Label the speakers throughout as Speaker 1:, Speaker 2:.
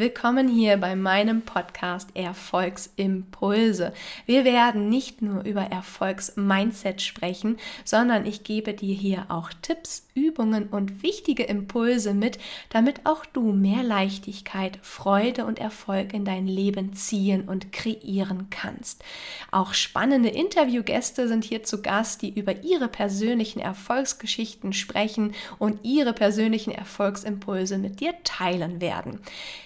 Speaker 1: Willkommen hier bei meinem Podcast Erfolgsimpulse. Wir werden nicht nur über Erfolgsmindset sprechen, sondern ich gebe dir hier auch Tipps, Übungen und wichtige Impulse mit, damit auch du mehr Leichtigkeit, Freude und Erfolg in dein Leben ziehen und kreieren kannst. Auch spannende Interviewgäste sind hier zu Gast, die über ihre persönlichen Erfolgsgeschichten sprechen und ihre persönlichen Erfolgsimpulse mit dir teilen werden.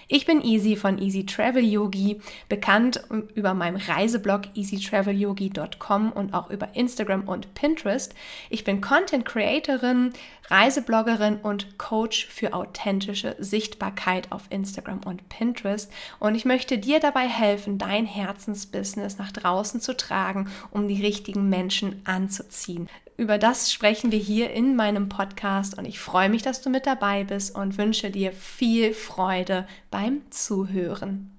Speaker 1: Ich bin Easy von Easy Travel Yogi, bekannt über meinem Reiseblog easytravelyogi.com und auch über Instagram und Pinterest. Ich bin Content Creatorin, Reisebloggerin und Coach für authentische Sichtbarkeit auf Instagram und Pinterest und ich möchte dir dabei helfen, dein Herzensbusiness nach draußen zu tragen, um die richtigen Menschen anzuziehen über das sprechen wir hier in meinem Podcast und ich freue mich, dass du mit dabei bist und wünsche dir viel Freude beim Zuhören.